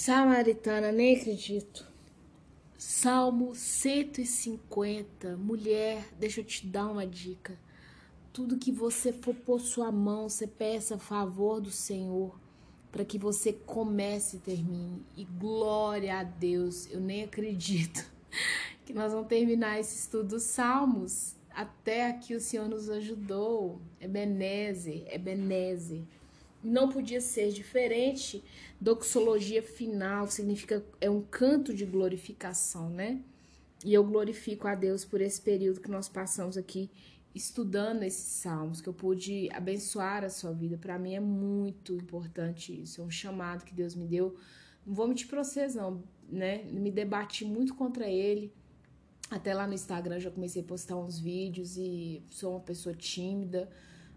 Samaritana, nem acredito. Salmo 150. Mulher, deixa eu te dar uma dica. Tudo que você for pôr sua mão, você peça a favor do Senhor para que você comece e termine. E glória a Deus, eu nem acredito que nós vamos terminar esse estudo dos Salmos. Até aqui o Senhor nos ajudou. Beneze, é Beneze não podia ser diferente. Doxologia final significa é um canto de glorificação, né? E eu glorifico a Deus por esse período que nós passamos aqui estudando esses salmos, que eu pude abençoar a sua vida. Para mim é muito importante isso. É um chamado que Deus me deu. Não vou mentir pra vocês, não, né? Me debati muito contra ele. Até lá no Instagram já comecei a postar uns vídeos e sou uma pessoa tímida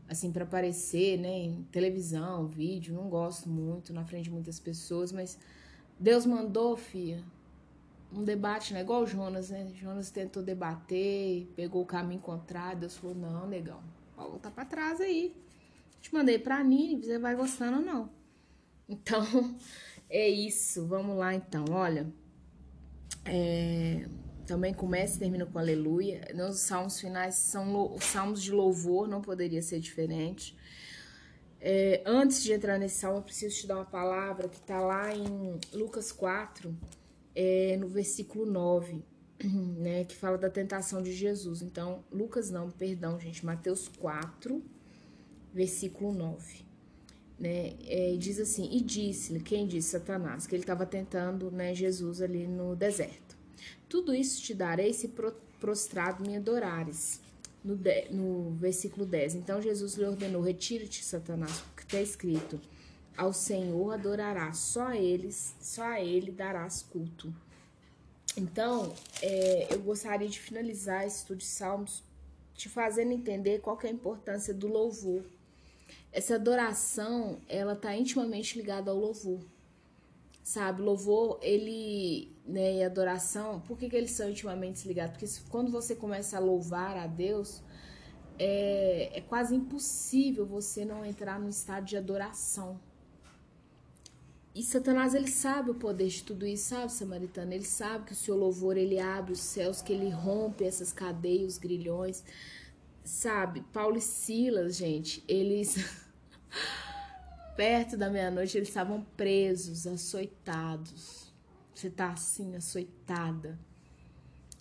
assim, para aparecer, né, em televisão, vídeo, não gosto muito, na frente de muitas pessoas, mas Deus mandou, filha, um debate, né, igual o Jonas, né, Jonas tentou debater, pegou o caminho contrário, Deus falou, não, negão, pode voltar pra trás aí, te mandei pra Nini, você vai gostando ou não. Então, é isso, vamos lá então, olha, é também começa e termina com aleluia. Nos salmos finais são os salmos de louvor, não poderia ser diferente. É, antes de entrar nesse salmo, eu preciso te dar uma palavra que está lá em Lucas 4, é, no versículo 9, né, que fala da tentação de Jesus. Então, Lucas não, perdão, gente, Mateus 4, versículo 9. Né, é, diz assim: E disse-lhe, quem disse? Satanás, que ele estava tentando né, Jesus ali no deserto. Tudo isso te darei se prostrado me adorares. No, de, no versículo 10. Então Jesus lhe ordenou: Retira-te, Satanás, porque está escrito: Ao Senhor adorarás, só a eles, só a ele darás culto. Então, é, eu gostaria de finalizar esse estudo de Salmos te fazendo entender qual é a importância do louvor. Essa adoração, ela está intimamente ligada ao louvor sabe? Louvor, ele, né, e adoração, por que, que eles são intimamente ligados? Porque quando você começa a louvar a Deus, é, é quase impossível você não entrar no estado de adoração. E Satanás, ele sabe o poder de tudo isso, sabe, Samaritano? Ele sabe que o seu louvor, ele abre os céus, que ele rompe essas cadeias, os grilhões, sabe? Paulo e Silas, gente, eles... Perto da meia-noite eles estavam presos, açoitados. Você tá assim, açoitada.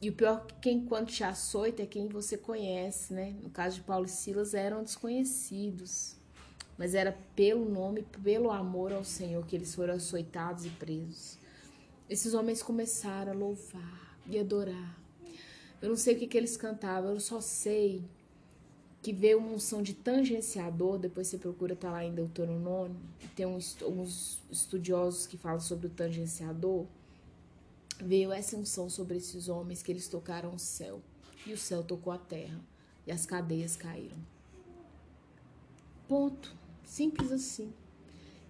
E o pior é que quem quando te açoita é quem você conhece, né? No caso de Paulo e Silas eram desconhecidos. Mas era pelo nome, pelo amor ao Senhor que eles foram açoitados e presos. Esses homens começaram a louvar e adorar. Eu não sei o que, que eles cantavam, eu só sei que veio uma unção de tangenciador, depois você procura, tá lá em Deuteronômio, tem uns, uns estudiosos que falam sobre o tangenciador, veio essa unção sobre esses homens que eles tocaram o céu, e o céu tocou a terra, e as cadeias caíram. Ponto. Simples assim.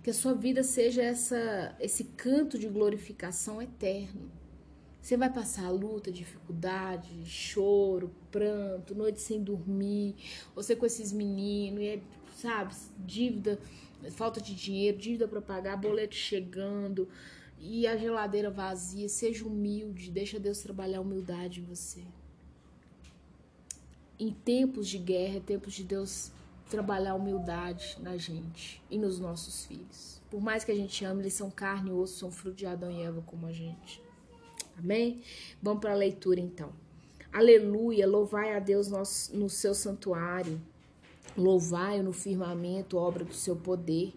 Que a sua vida seja essa, esse canto de glorificação eterno você vai passar luta, dificuldade, choro, pranto, noite sem dormir, você com esses meninos, e é, sabe, dívida, falta de dinheiro, dívida para pagar, boleto chegando e a geladeira vazia. Seja humilde, deixa Deus trabalhar a humildade em você. Em tempos de guerra, é tempos de Deus trabalhar a humildade na gente e nos nossos filhos. Por mais que a gente ame, eles são carne e osso, são fruto de Adão e Eva como a gente. Amém? Vamos para a leitura então. Aleluia, louvai a Deus no seu santuário. Louvai-o no firmamento, obra do seu poder.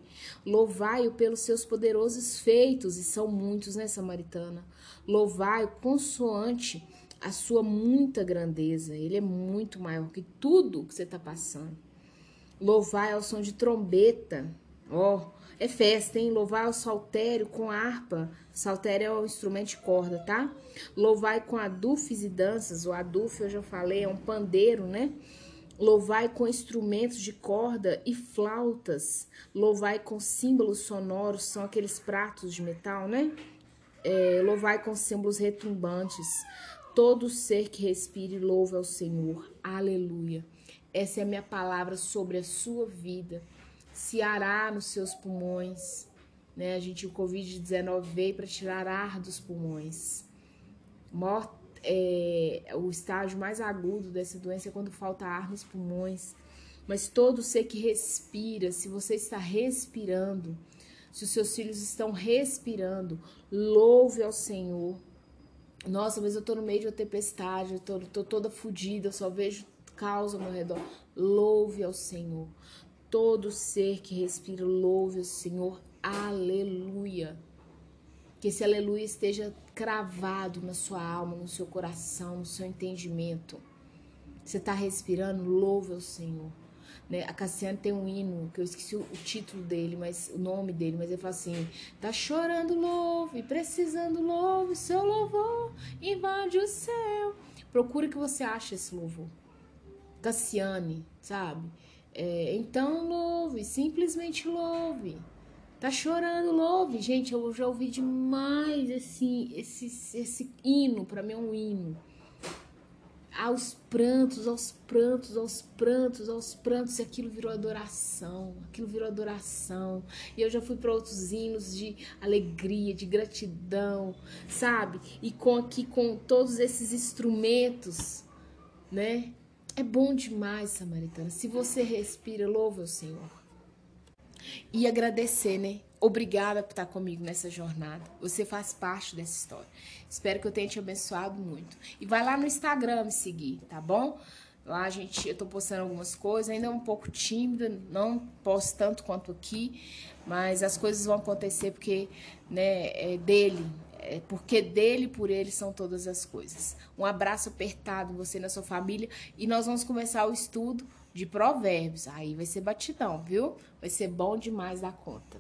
Louvai-o pelos seus poderosos feitos, e são muitos, né, Samaritana? Louvai-o consoante a sua muita grandeza. Ele é muito maior que tudo que você está passando. Louvai ao som de trombeta. Ó, oh, é festa, hein? Louvar o saltério com harpa. Saltério é o instrumento de corda, tá? Louvai com adufes e danças. O adufe, eu já falei, é um pandeiro, né? Louvai com instrumentos de corda e flautas. Louvai com símbolos sonoros, são aqueles pratos de metal, né? É, louvai com símbolos retumbantes. Todo ser que respire louve ao Senhor. Aleluia. Essa é a minha palavra sobre a sua vida se ará nos seus pulmões, né? A gente o COVID-19 veio para tirar ar dos pulmões. Mort, é, o estágio mais agudo dessa doença é quando falta ar nos pulmões. Mas todo ser que respira, se você está respirando, se os seus filhos estão respirando, louve ao Senhor. Nossa, mas eu tô no meio de uma tempestade, eu tô, tô toda fodida, eu só vejo caos ao meu redor. Louve ao Senhor. Todo ser que respira, louve ao Senhor. Aleluia. Que esse aleluia esteja cravado na sua alma, no seu coração, no seu entendimento. Você está respirando, louve ao Senhor. Né? A Cassiane tem um hino, que eu esqueci o, o, título dele, mas o nome dele, mas ele fala assim: tá chorando louve, precisando louve, seu louvor invade o céu. Procura que você acha esse louvor. Cassiane, sabe? É, então louve, simplesmente louve. Tá chorando, louve. Gente, eu já ouvi demais esse, esse, esse hino, para mim é um hino aos prantos, aos prantos, aos prantos, aos prantos, e aquilo virou adoração, aquilo virou adoração. E eu já fui para outros hinos de alegria, de gratidão, sabe? E com aqui com todos esses instrumentos, né? É bom demais, Samaritana. Se você respira, louva o Senhor. E agradecer, né? Obrigada por estar comigo nessa jornada. Você faz parte dessa história. Espero que eu tenha te abençoado muito. E vai lá no Instagram me seguir, tá bom? Lá, gente, eu tô postando algumas coisas, ainda é um pouco tímida, não posto tanto quanto aqui, mas as coisas vão acontecer porque, né, é dele, é porque dele por ele são todas as coisas. Um abraço apertado você na sua família e nós vamos começar o estudo de provérbios. Aí vai ser batidão, viu? Vai ser bom demais da conta.